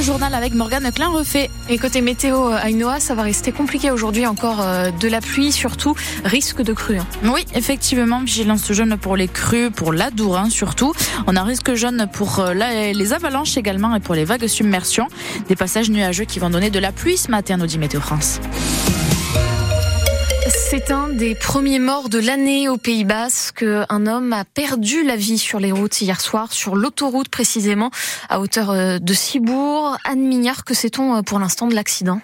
Le journal avec Morgane Klein refait. Et côté météo, Ainoa, ça va rester compliqué aujourd'hui. Encore euh, de la pluie, surtout risque de crue. Hein. Oui, effectivement, vigilance jaune pour les crues, pour l'Adourin surtout. On a risque jaune pour euh, les avalanches également et pour les vagues submersion. Des passages nuageux qui vont donner de la pluie ce matin, nous dit Météo France. C'est un des premiers morts de l'année au Pays Basque. Un homme a perdu la vie sur les routes hier soir, sur l'autoroute précisément, à hauteur euh, de Cibourg. Anne Mignard, que sait-on euh, pour l'instant de l'accident?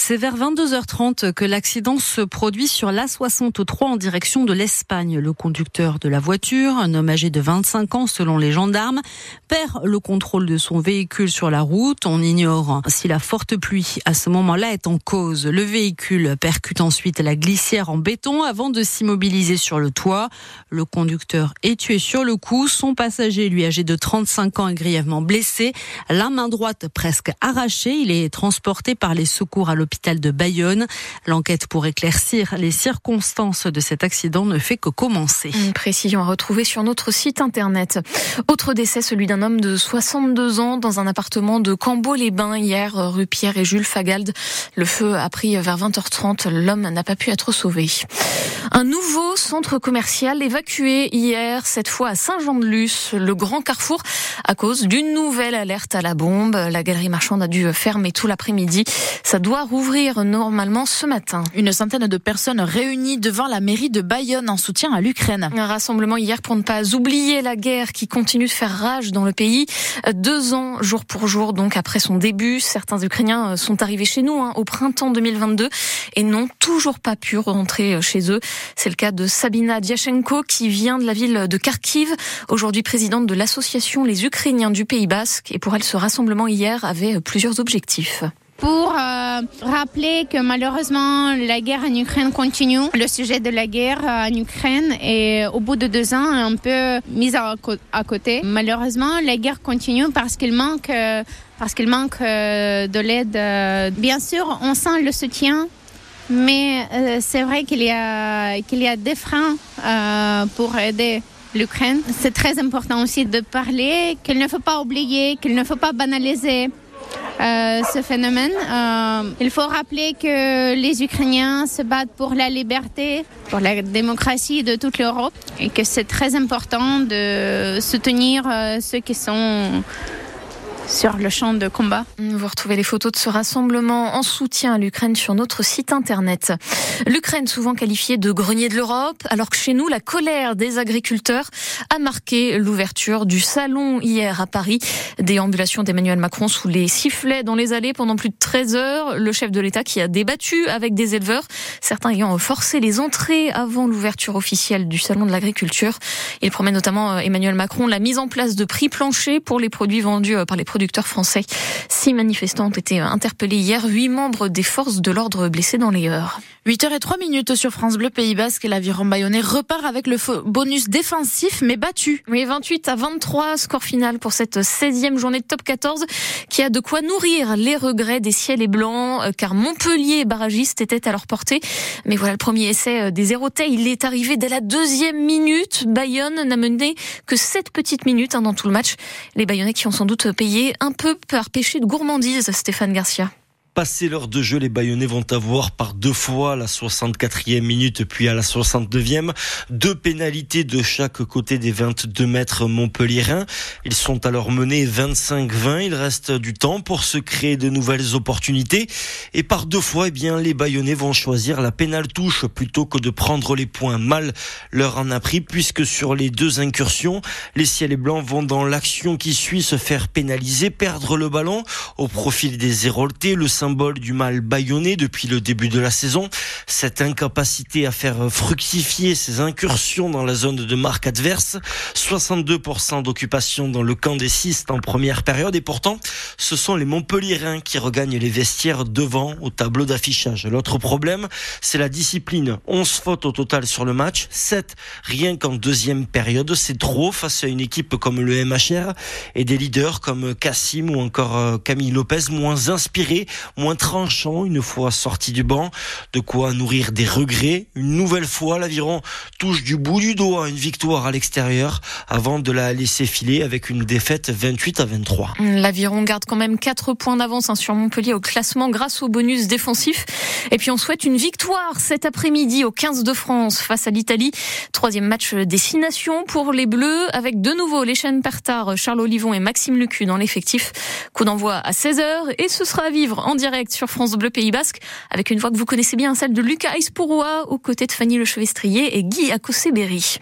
C'est vers 22h30 que l'accident se produit sur l'A63 en direction de l'Espagne. Le conducteur de la voiture, un homme âgé de 25 ans selon les gendarmes, perd le contrôle de son véhicule sur la route. On ignore si la forte pluie à ce moment-là est en cause. Le véhicule percute ensuite la glissière en béton avant de s'immobiliser sur le toit. Le conducteur est tué sur le coup. Son passager, lui âgé de 35 ans, est grièvement blessé. La main droite presque arrachée. Il est transporté par les secours à l'hôpital l'hôpital de Bayonne. L'enquête pour éclaircir les circonstances de cet accident ne fait que commencer. Une précision à retrouver sur notre site internet. Autre décès, celui d'un homme de 62 ans dans un appartement de Cambo-les-Bains hier, rue Pierre et Jules Fagald. Le feu a pris vers 20h30. L'homme n'a pas pu être sauvé. Un nouveau centre commercial évacué hier, cette fois à Saint-Jean-de-Luz, le grand carrefour, à cause d'une nouvelle alerte à la bombe. La galerie marchande a dû fermer tout l'après-midi. Ça doit rouvrir normalement ce matin. Une centaine de personnes réunies devant la mairie de Bayonne en soutien à l'Ukraine. Un rassemblement hier pour ne pas oublier la guerre qui continue de faire rage dans le pays. Deux ans, jour pour jour, donc après son début, certains Ukrainiens sont arrivés chez nous hein, au printemps 2022 et n'ont toujours pas pu rentrer chez eux. C'est le cas de Sabina Diachenko qui vient de la ville de Kharkiv, aujourd'hui présidente de l'association Les Ukrainiens du Pays Basque. Et pour elle, ce rassemblement hier avait plusieurs objectifs pour euh, rappeler que malheureusement la guerre en Ukraine continue. Le sujet de la guerre en Ukraine est au bout de deux ans un peu mis à, côté. Malheureusement, la guerre continue parce qu'il manque, euh, parce qu'il manque euh, de l'aide. Bien sûr, on sent le soutien mais euh, c'est vrai qu'il y a qu'il y a des freins euh, pour aider l'Ukraine. C'est très important aussi de parler qu'il ne faut pas oublier, qu'il ne faut pas banaliser. Euh, ce phénomène. il faut rappeler que les Ukrainiens se battent pour la liberté, pour la démocratie de toute l'Europe et que c'est très important de soutenir ceux qui sont sur le champ de combat. Vous retrouvez les photos de ce rassemblement en soutien à l'Ukraine sur notre site internet. L'Ukraine souvent qualifiée de grenier de l'Europe, alors que chez nous, la colère des agriculteurs a marqué l'ouverture du salon hier à Paris. Déambulation d'Emmanuel Macron sous les sifflets dans les allées pendant plus de 13 heures. Le chef de l'État qui a débattu avec des éleveurs, certains ayant forcé les entrées avant l'ouverture officielle du salon de l'agriculture. Il promet notamment euh, Emmanuel Macron la mise en place de prix planchers pour les produits vendus euh, par les produits français. Six manifestants ont été interpellés hier, huit membres des forces de l'ordre blessés dans les heures. 8h03 minutes sur France Bleu Pays Basque et l'aviron bayonnais repart avec le bonus défensif mais battu. Oui, 28 à 23 score final pour cette 16e journée de top 14 qui a de quoi nourrir les regrets des ciels et blancs euh, car Montpellier barragiste était à leur portée. Mais voilà le premier essai euh, des Hérotais, il est arrivé dès la deuxième minute. Bayonne n'a mené que 7 petites minutes hein, dans tout le match. Les Bayonnais qui ont sans doute payé un peu par péché de gourmandise, Stéphane Garcia. Passé l'heure de jeu, les Bayonnais vont avoir par deux fois la 64e minute puis à la 69e deux pénalités de chaque côté des 22 mètres montpelliérains. Ils sont alors menés 25-20. Il reste du temps pour se créer de nouvelles opportunités. Et par deux fois, eh bien, les Bayonnais vont choisir la pénale touche plutôt que de prendre les points. Mal leur en a pris puisque sur les deux incursions, les ciels et blancs vont dans l'action qui suit se faire pénaliser, perdre le ballon au profil des Héroltés. Le symbole du mal bâillonné depuis le début de la saison. Cette incapacité à faire fructifier ses incursions dans la zone de marque adverse. 62% d'occupation dans le camp des Cistes en première période. Et pourtant, ce sont les Montpellierins qui regagnent les vestiaires devant au tableau d'affichage. L'autre problème, c'est la discipline. 11 fautes au total sur le match. 7 rien qu'en deuxième période. C'est trop face à une équipe comme le MHR et des leaders comme Cassim ou encore euh, Camille Lopez, moins inspirés, moins tranchants une fois sortis du banc. De quoi nourrir des regrets. Une nouvelle fois, l'aviron touche du bout du doigt une victoire à l'extérieur avant de la laisser filer avec une défaite 28 à 23. L'aviron garde quand même 4 points d'avance hein, sur Montpellier au classement grâce au bonus défensif. Et puis on souhaite une victoire cet après-midi au 15 de France face à l'Italie. Troisième match destination pour les Bleus avec de nouveau les chaînes Pertard, Charles Olivon et Maxime Lucu dans l'effectif. Coup d'envoi à 16h et ce sera à vivre en direct sur France Bleu Pays Basque avec une voix que vous connaissez bien, celle de Lucas Ispouroua aux côtés de Fanny Lechevestrier et Guy Akosé-Berry.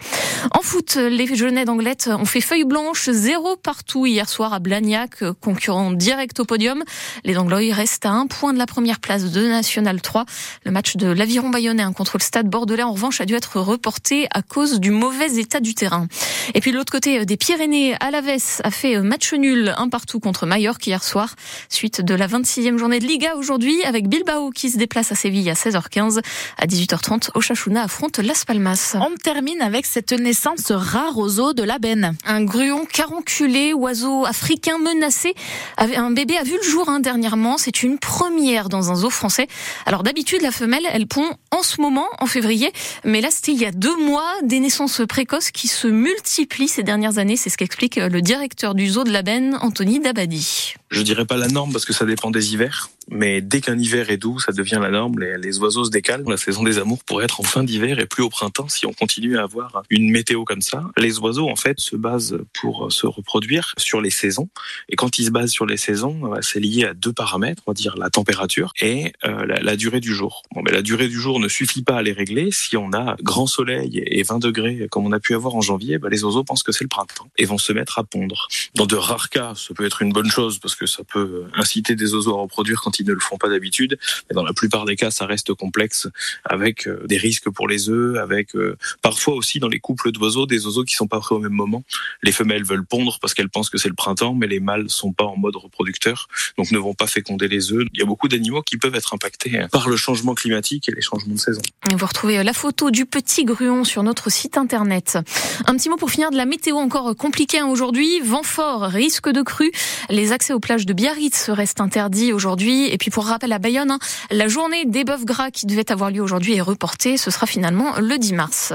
En foot, les Jeunets d'Anglette ont fait feuille blanche, zéro partout hier soir à Blagnac, concurrent direct au podium. Les Anglois restent à un point de la première place de National 3. Le match de l'Aviron Bayonnais contre le Stade Bordelais, en revanche, a dû être reporté à cause du mauvais état du terrain. Et puis de l'autre côté des Pyrénées, Alaves a fait match nul, un partout contre Mallorca hier soir, suite de la 26e journée de Liga aujourd'hui, avec Bilbao qui se déplace à Séville à 16h15. À 18h30, Ochachuna affronte Las Palmas. On termine avec cette naissance rare aux eaux de la Benne. Un gruon caronculé, oiseau africain menacé. Un bébé a vu le jour hein, dernièrement. C'est une première dans un zoo français. Alors d'habitude, la femelle, elle pond en ce moment, en février. Mais là, c'était il y a deux mois, des naissances précoces qui se multiplient ces dernières années. C'est ce qu'explique le directeur du zoo de la Benne, Anthony Dabadi. Je dirais pas la norme parce que ça dépend des hivers. Mais dès qu'un hiver est doux, ça devient la norme. Les, oiseaux se décalent. La saison des amours pourrait être en fin d'hiver et plus au printemps si on continue à avoir une météo comme ça. Les oiseaux, en fait, se basent pour se reproduire sur les saisons. Et quand ils se basent sur les saisons, bah, c'est lié à deux paramètres, on va dire la température et euh, la, durée du jour. Bon, mais la durée du jour ne suffit pas à les régler. Si on a grand soleil et 20 degrés comme on a pu avoir en janvier, bah, les oiseaux pensent que c'est le printemps et vont se mettre à pondre. Dans de rares cas, ça peut être une bonne chose parce que ça peut inciter des oiseaux à reproduire quand ils ne le font pas d'habitude. Mais dans la plupart des cas, ça reste complexe avec euh, des risques pour les œufs, avec euh, parfois aussi dans les couples d'oiseaux, des oiseaux qui sont pas prêts au même moment. Les femelles veulent pondre parce qu'elles pensent que c'est le printemps, mais les mâles sont pas en mode reproducteur, donc ne vont pas féconder les œufs. Il y a beaucoup d'animaux qui peuvent être impactés par le changement climatique et les changements de saison. Vous retrouvez la photo du petit gruon sur notre site internet. Un petit mot pour finir de la météo encore compliquée aujourd'hui. Vent fort, risque de crue. Les accès aux plages de Biarritz restent interdits aujourd'hui. Et puis pour rappel à Bayonne, hein, la journée des bœufs gras qui devait avoir lieu aujourd'hui est reportée. Ce sera finalement le 10 mars.